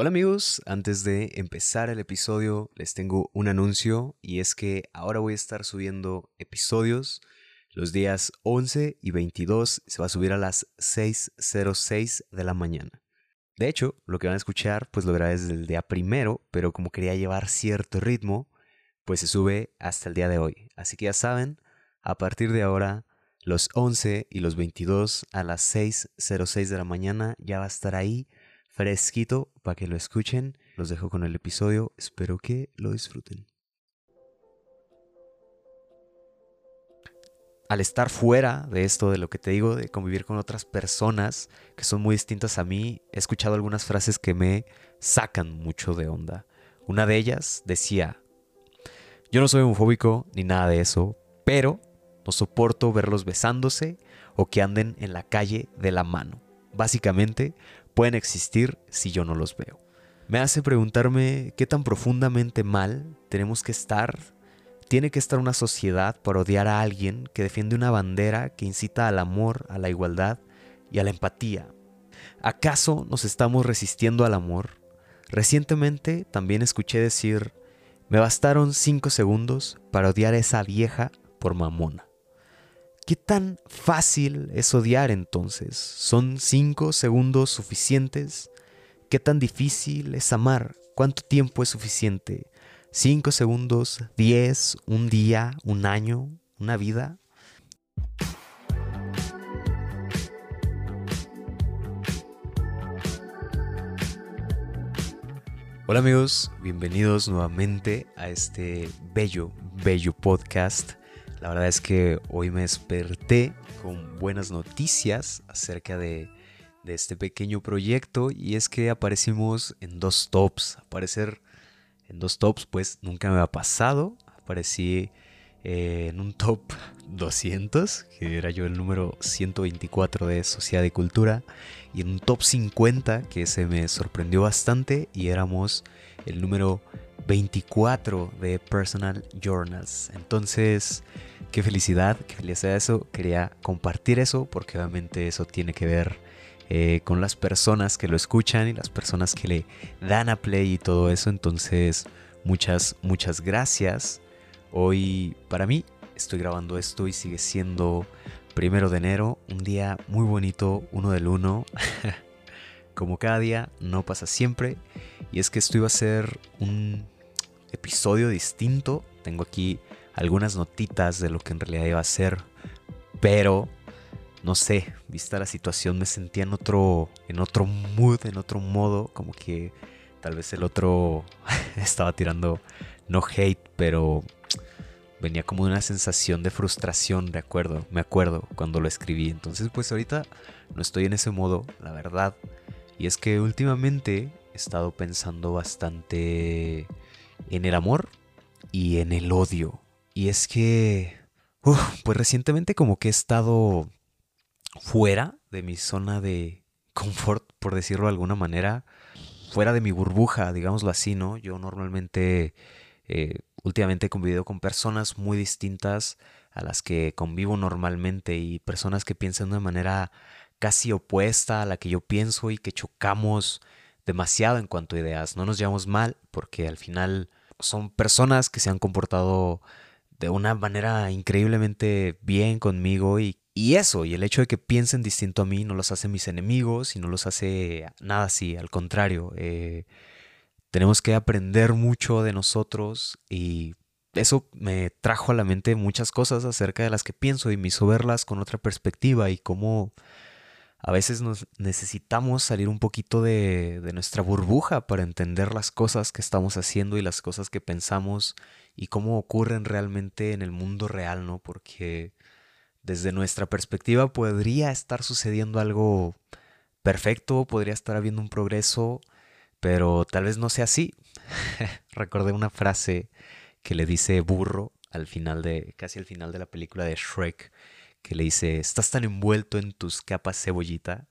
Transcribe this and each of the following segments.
Hola amigos, antes de empezar el episodio les tengo un anuncio y es que ahora voy a estar subiendo episodios los días 11 y 22, se va a subir a las 6.06 de la mañana. De hecho, lo que van a escuchar pues lo verá desde el día primero, pero como quería llevar cierto ritmo, pues se sube hasta el día de hoy. Así que ya saben, a partir de ahora, los 11 y los 22 a las 6.06 de la mañana ya va a estar ahí fresquito para que lo escuchen. Los dejo con el episodio, espero que lo disfruten. Al estar fuera de esto, de lo que te digo, de convivir con otras personas que son muy distintas a mí, he escuchado algunas frases que me sacan mucho de onda. Una de ellas decía, yo no soy homofóbico ni nada de eso, pero no soporto verlos besándose o que anden en la calle de la mano. Básicamente, pueden existir si yo no los veo. Me hace preguntarme qué tan profundamente mal tenemos que estar, tiene que estar una sociedad para odiar a alguien que defiende una bandera que incita al amor, a la igualdad y a la empatía. ¿Acaso nos estamos resistiendo al amor? Recientemente también escuché decir, me bastaron cinco segundos para odiar a esa vieja por mamona. ¿Qué tan fácil es odiar entonces? ¿Son cinco segundos suficientes? ¿Qué tan difícil es amar? ¿Cuánto tiempo es suficiente? ¿Cinco segundos? ¿Diez? ¿Un día? ¿Un año? ¿Una vida? Hola amigos, bienvenidos nuevamente a este bello, bello podcast la verdad es que hoy me desperté con buenas noticias acerca de, este pequeño proyecto y es que aparecimos en dos tops. Aparecer en dos tops pues nunca me ha pasado. Aparecí eh, en un top 200, que era yo el número 124 de Sociedad y Cultura, y en un top 50 que se me sorprendió bastante y éramos el número 24 de Personal Journals. Entonces, qué felicidad, qué felicidad eso. Quería compartir eso porque obviamente eso tiene que ver eh, con las personas que lo escuchan y las personas que le dan a play y todo eso. Entonces, muchas, muchas gracias. Hoy para mí estoy grabando esto y sigue siendo primero de enero, un día muy bonito, uno del uno. Como cada día, no pasa siempre. Y es que esto iba a ser un episodio distinto. Tengo aquí algunas notitas de lo que en realidad iba a ser, pero no sé, vista la situación me sentía en otro en otro mood, en otro modo, como que tal vez el otro estaba tirando no hate, pero venía como una sensación de frustración, de acuerdo, me acuerdo cuando lo escribí. Entonces, pues ahorita no estoy en ese modo, la verdad. Y es que últimamente he estado pensando bastante en el amor y en el odio. Y es que, pues recientemente como que he estado fuera de mi zona de confort, por decirlo de alguna manera, fuera de mi burbuja, digámoslo así, ¿no? Yo normalmente, eh, últimamente he convivido con personas muy distintas a las que convivo normalmente y personas que piensan de una manera casi opuesta a la que yo pienso y que chocamos demasiado en cuanto a ideas. No nos llevamos mal porque al final son personas que se han comportado de una manera increíblemente bien conmigo y, eso, y el hecho de que piensen distinto a mí no los hace mis enemigos y no los hace nada así, al contrario, eh, tenemos que aprender mucho de nosotros y eso me trajo a la mente muchas cosas acerca de las que pienso y me hizo verlas con otra perspectiva y cómo a veces nos necesitamos salir un poquito de, nuestra burbuja para entender las cosas que estamos haciendo y las cosas que pensamos y cómo ocurren realmente en el mundo real, ¿no? Porque desde nuestra perspectiva podría estar sucediendo algo perfecto, podría estar habiendo un progreso, pero tal vez no sea así. Recordé una frase que le dice burro al final de, casi al final de la película de Shrek que le dice, estás tan envuelto en tus capas cebollita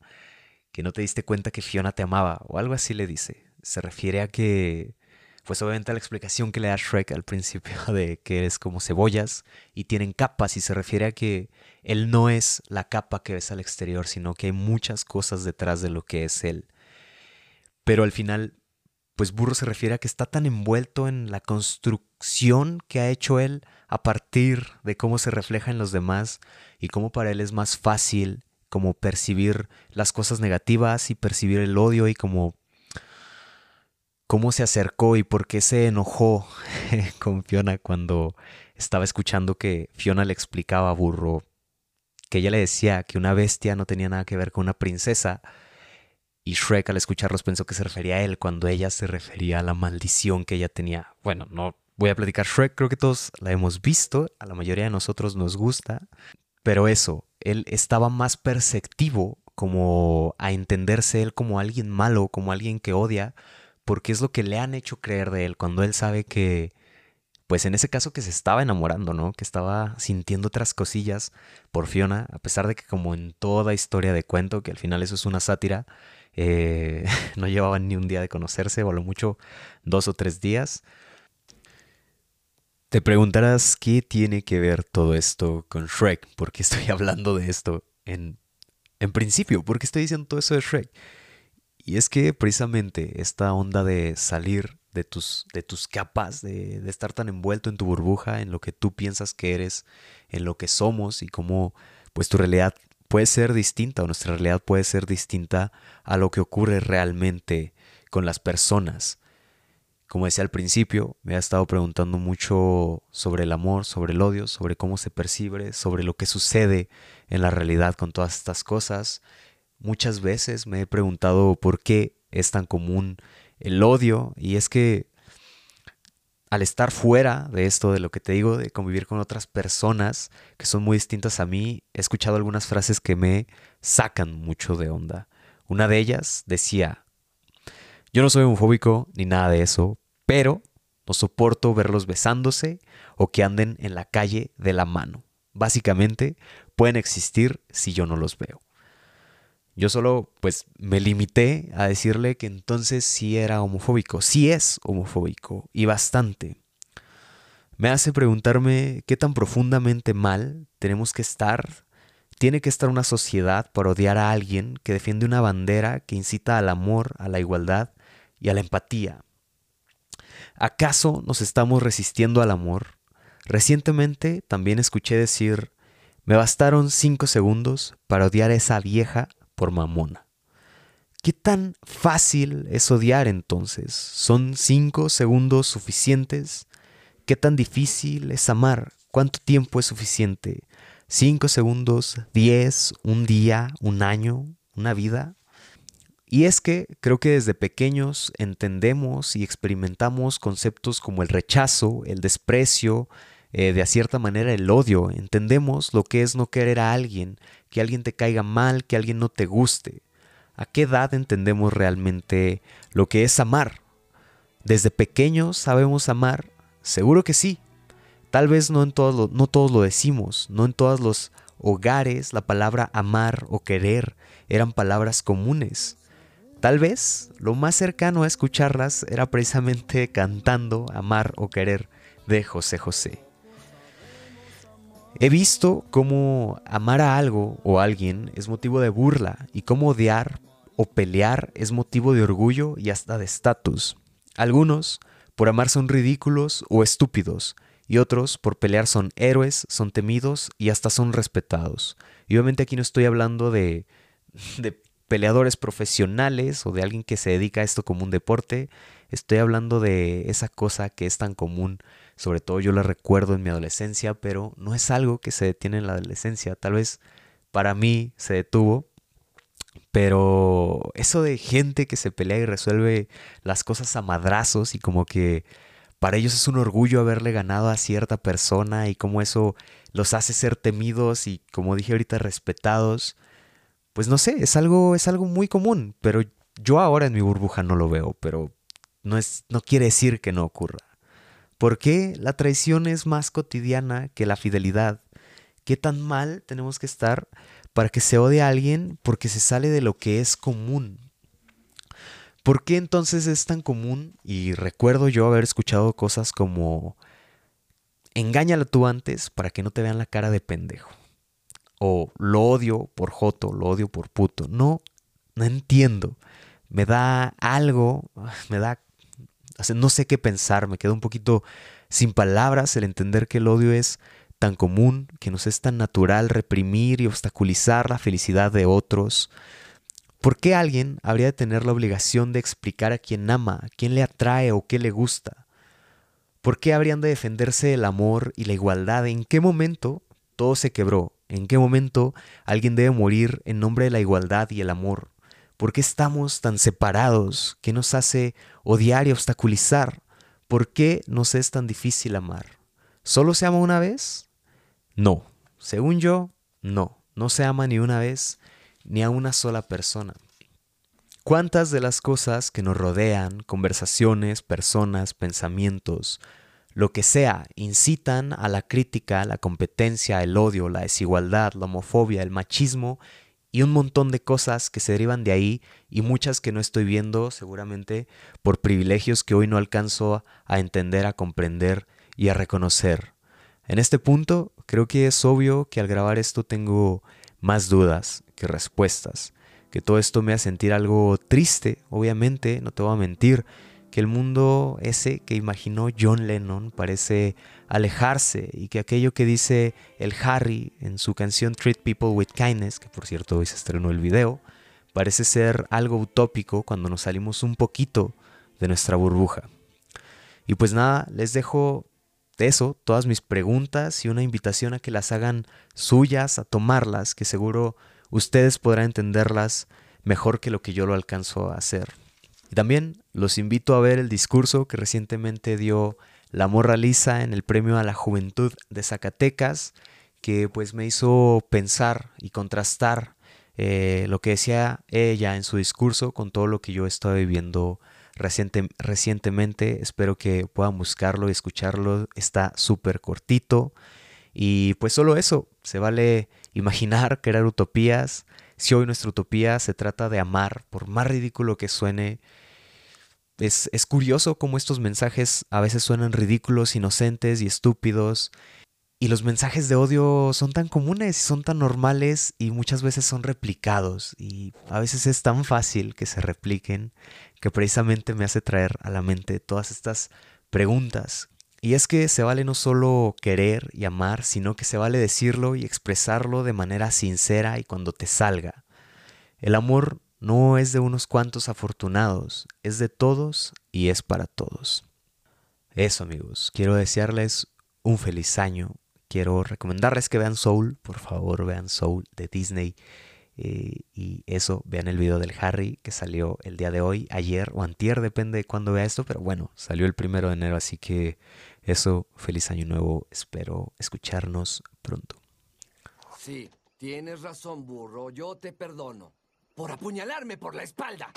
que no te diste cuenta que Fiona te amaba, o algo así le dice. Se refiere a que, pues obviamente la explicación que le da Shrek al principio de que eres como cebollas y tienen capas, y se refiere a que él no es la capa que ves al exterior, sino que hay muchas cosas detrás de lo que es él. Pero al final pues burro se refiere a que está tan envuelto en la construcción que ha hecho él a partir de cómo se refleja en los demás y cómo para él es más fácil como percibir las cosas negativas y percibir el odio y como cómo se acercó y por qué se enojó con Fiona cuando estaba escuchando que Fiona le explicaba a Burro que ella le decía que una bestia no tenía nada que ver con una princesa y Shrek al escucharlos pensó que se refería a él cuando ella se refería a la maldición que ella tenía. Bueno, no voy a platicar Shrek, creo que todos la hemos visto, a la mayoría de nosotros nos gusta, pero eso, él estaba más perceptivo como a entenderse él como alguien malo, como alguien que odia, porque es lo que le han hecho creer de él cuando él sabe que, pues en ese caso que se estaba enamorando, ¿no? Que estaba sintiendo otras cosillas por Fiona, a pesar de que como en toda historia de cuento, que al final eso es una sátira, eh, no llevaban ni un día de conocerse, o a lo mucho dos o tres días. Te preguntarás qué tiene que ver todo esto con Shrek, por qué estoy hablando de esto en, en principio, por qué estoy diciendo todo eso de Shrek. Y es que precisamente esta onda de salir de tus, de tus capas, de, de, estar tan envuelto en tu burbuja, en lo que tú piensas que eres, en lo que somos y cómo pues tu realidad puede ser distinta o nuestra realidad puede ser distinta a lo que ocurre realmente con las personas. Como decía al principio, me ha estado preguntando mucho sobre el amor, sobre el odio, sobre cómo se percibe, sobre lo que sucede en la realidad con todas estas cosas. Muchas veces me he preguntado por qué es tan común el odio y es que al estar fuera de esto, de lo que te digo, de convivir con otras personas que son muy distintas a mí, he escuchado algunas frases que me sacan mucho de onda. Una de ellas decía, yo no soy homofóbico ni nada de eso, pero no soporto verlos besándose o que anden en la calle de la mano. Básicamente, pueden existir si yo no los veo. Yo solo pues me limité a decirle que entonces sí era homofóbico, sí es homofóbico y bastante. Me hace preguntarme qué tan profundamente mal tenemos que estar, tiene que estar una sociedad para odiar a alguien que defiende una bandera que incita al amor, a la igualdad y a la empatía. ¿Acaso nos estamos resistiendo al amor? Recientemente también escuché decir, me bastaron cinco segundos para odiar a esa vieja por mamona. ¿Qué tan fácil es odiar entonces? ¿Son cinco segundos suficientes? ¿Qué tan difícil es amar? ¿Cuánto tiempo es suficiente? ¿Cinco segundos? ¿Diez? ¿Un día? ¿Un año? ¿Una vida? Y es que creo que desde pequeños entendemos y experimentamos conceptos como el rechazo, el desprecio, eh, de cierta manera el odio. Entendemos lo que es no querer a alguien, que alguien te caiga mal, que alguien no te guste. ¿A qué edad entendemos realmente lo que es amar? ¿Desde pequeños sabemos amar? Seguro que sí. Tal vez no, en todos no todos lo decimos, no en todos los hogares la palabra amar o querer eran palabras comunes. Tal vez lo más cercano a escucharlas era precisamente cantando amar o querer de José José. He visto cómo amar a algo o a alguien es motivo de burla y cómo odiar o pelear es motivo de orgullo y hasta de estatus. Algunos por amar son ridículos o estúpidos y otros por pelear son héroes, son temidos y hasta son respetados. Y obviamente aquí no estoy hablando de, de peleadores profesionales o de alguien que se dedica a esto como un deporte, estoy hablando de esa cosa que es tan común sobre todo yo la recuerdo en mi adolescencia, pero no es algo que se detiene en la adolescencia. Tal vez para mí se detuvo, pero eso de gente que se pelea y resuelve las cosas a madrazos y como que para ellos es un orgullo haberle ganado a cierta persona y como eso los hace ser temidos y como dije ahorita respetados, pues no sé, es algo es algo muy común, pero yo ahora en mi burbuja no lo veo, pero no es no quiere decir que no ocurra. ¿Por qué la traición es más cotidiana que la fidelidad? ¿Qué tan mal tenemos que estar para que se odie a alguien porque se sale de lo que es común? ¿Por qué entonces es tan común? Y recuerdo yo haber escuchado cosas como engáñala tú antes para que no te vean la cara de pendejo. O lo odio por joto, lo odio por puto. No, no entiendo. Me da algo, me da no sé qué pensar, me quedo un poquito sin palabras el entender que el odio es tan común, que nos es tan natural reprimir y obstaculizar la felicidad de otros. ¿Por qué alguien habría de tener la obligación de explicar a quién ama, a quién le atrae o qué le gusta? ¿Por qué habrían de defenderse el amor y la igualdad? ¿En qué momento todo se quebró? ¿En qué momento alguien debe morir en nombre de la igualdad y el amor? ¿Por qué estamos tan separados? ¿Qué nos hace odiar y obstaculizar? ¿Por qué nos es tan difícil amar? ¿Solo se ama una vez? No. Según yo, no. No se ama ni una vez ni a una sola persona. ¿Cuántas de las cosas que nos rodean, conversaciones, personas, pensamientos, lo que sea, incitan a la crítica, la competencia, el odio, la desigualdad, la homofobia, el machismo y un montón de cosas que se derivan de ahí y muchas que no estoy viendo seguramente por privilegios que hoy no alcanzo a entender, a comprender y a reconocer. En este punto creo que es obvio que al grabar esto tengo más dudas que respuestas, que todo esto me hace sentir algo triste, obviamente, no te voy a mentir, que el mundo ese que imaginó John Lennon parece alejarse y que aquello que dice el Harry en su canción Treat People with Kindness, que por cierto hoy se estrenó el video, parece ser algo utópico cuando nos salimos un poquito de nuestra burbuja. Y pues nada, les dejo eso, todas mis preguntas y una invitación a que las hagan suyas, a tomarlas, que seguro ustedes podrán entenderlas mejor que lo que yo lo alcanzo a hacer. Y también los invito a ver el discurso que recientemente dio la Morra Lisa en el Premio a la Juventud de Zacatecas, que pues me hizo pensar y contrastar eh, lo que decía ella en su discurso con todo lo que yo estaba viviendo reciente, recientemente. Espero que puedan buscarlo y escucharlo. Está súper cortito. Y pues solo eso, se vale imaginar, crear utopías, si hoy nuestra utopía se trata de amar, por más ridículo que suene, es, es, curioso cómo estos mensajes a veces suenan ridículos, inocentes y estúpidos. Y los mensajes de odio son tan comunes son tan normales y muchas veces son replicados. Y a veces es tan fácil que se repliquen que precisamente me hace traer a la mente todas estas preguntas y es que se vale no solo querer y amar, sino que se vale decirlo y expresarlo de manera sincera y cuando te salga. El amor no es de unos cuantos afortunados, es de todos y es para todos. Eso amigos, quiero desearles un feliz año. Quiero recomendarles que vean Soul, por favor vean Soul de Disney. Eh, y eso, vean el video del Harry que salió el día de hoy, ayer o antier, depende de cuándo vea esto, pero bueno, salió el primero de enero, así que eso, feliz año nuevo, espero escucharnos pronto. Sí, tienes razón, burro, yo te perdono. Por apuñalarme por la espalda.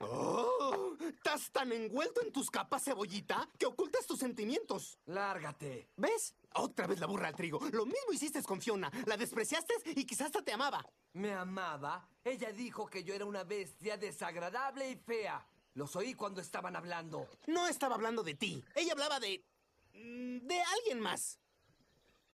Oh, ¿Estás tan envuelto en tus capas, cebollita, que ocultas tus sentimientos? Lárgate. ¿Ves? Otra vez la burra al trigo. Lo mismo hiciste con Fiona. La despreciaste y quizás hasta te amaba. ¿Me amaba? Ella dijo que yo era una bestia desagradable y fea. Los oí cuando estaban hablando. No estaba hablando de ti. Ella hablaba de... Mm, de alguien más.